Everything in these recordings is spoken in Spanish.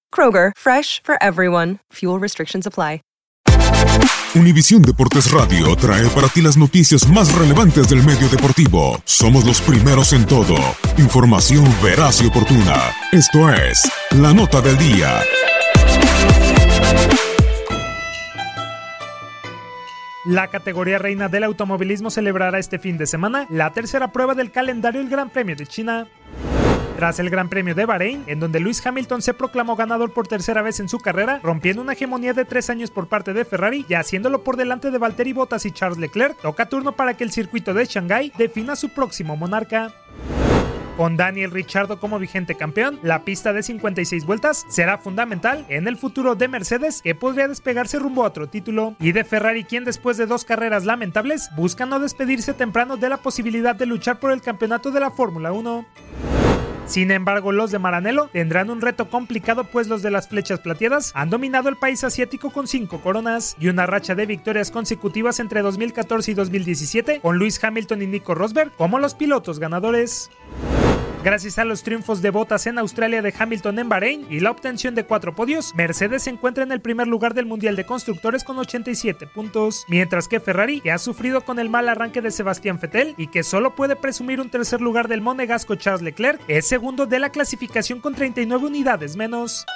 Kroger, fresh for everyone. Fuel restrictions apply. Univisión Deportes Radio trae para ti las noticias más relevantes del medio deportivo. Somos los primeros en todo. Información veraz y oportuna. Esto es La Nota del Día. La categoría reina del automovilismo celebrará este fin de semana la tercera prueba del calendario del Gran Premio de China. Tras el Gran Premio de Bahrein, en donde Lewis Hamilton se proclamó ganador por tercera vez en su carrera, rompiendo una hegemonía de tres años por parte de Ferrari y haciéndolo por delante de Valtteri Bottas y Charles Leclerc, toca turno para que el circuito de Shanghái defina su próximo monarca. Con Daniel Ricciardo como vigente campeón, la pista de 56 vueltas será fundamental en el futuro de Mercedes, que podría despegarse rumbo a otro título, y de Ferrari, quien después de dos carreras lamentables busca no despedirse temprano de la posibilidad de luchar por el campeonato de la Fórmula 1. Sin embargo, los de Maranello tendrán un reto complicado pues los de las flechas plateadas han dominado el país asiático con cinco coronas y una racha de victorias consecutivas entre 2014 y 2017 con Luis Hamilton y Nico Rosberg como los pilotos ganadores. Gracias a los triunfos de botas en Australia de Hamilton en Bahrein y la obtención de cuatro podios, Mercedes se encuentra en el primer lugar del Mundial de Constructores con 87 puntos, mientras que Ferrari, que ha sufrido con el mal arranque de Sebastián Vettel y que solo puede presumir un tercer lugar del monegasco Charles Leclerc, es segundo de la clasificación con 39 unidades menos.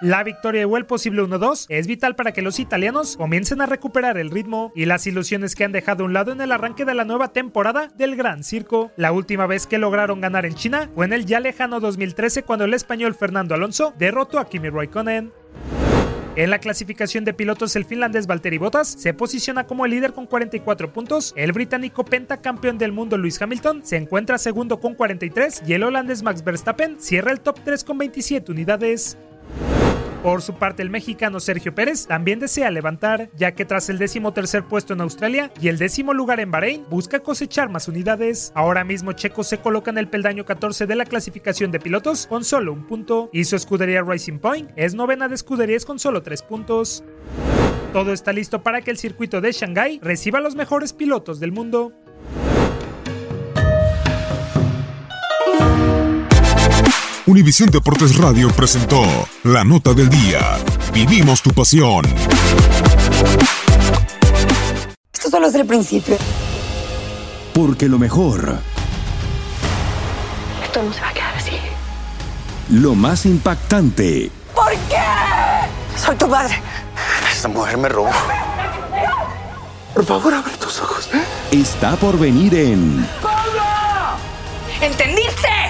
La victoria el posible 1-2 es vital para que los italianos comiencen a recuperar el ritmo y las ilusiones que han dejado a un lado en el arranque de la nueva temporada del Gran Circo. La última vez que lograron ganar en China fue en el ya lejano 2013 cuando el español Fernando Alonso derrotó a Kimi Raikkonen. En la clasificación de pilotos, el finlandés Valtteri Bottas se posiciona como el líder con 44 puntos. El británico pentacampeón del mundo Lewis Hamilton se encuentra segundo con 43 y el holandés Max Verstappen cierra el top 3 con 27 unidades. Por su parte, el mexicano Sergio Pérez también desea levantar, ya que tras el décimo tercer puesto en Australia y el décimo lugar en Bahrein, busca cosechar más unidades. Ahora mismo Checo se coloca en el peldaño 14 de la clasificación de pilotos con solo un punto, y su escudería Racing Point es novena de escuderías con solo tres puntos. Todo está listo para que el circuito de Shanghái reciba a los mejores pilotos del mundo. Univisión Deportes Radio presentó la nota del día. Vivimos tu pasión. Esto solo es el principio. Porque lo mejor. Esto no se va a quedar así. Lo más impactante. ¿Por qué? Soy tu padre. Esta mujer me robó. Por favor, abre tus ojos. Está por venir en. ¿Entendiste?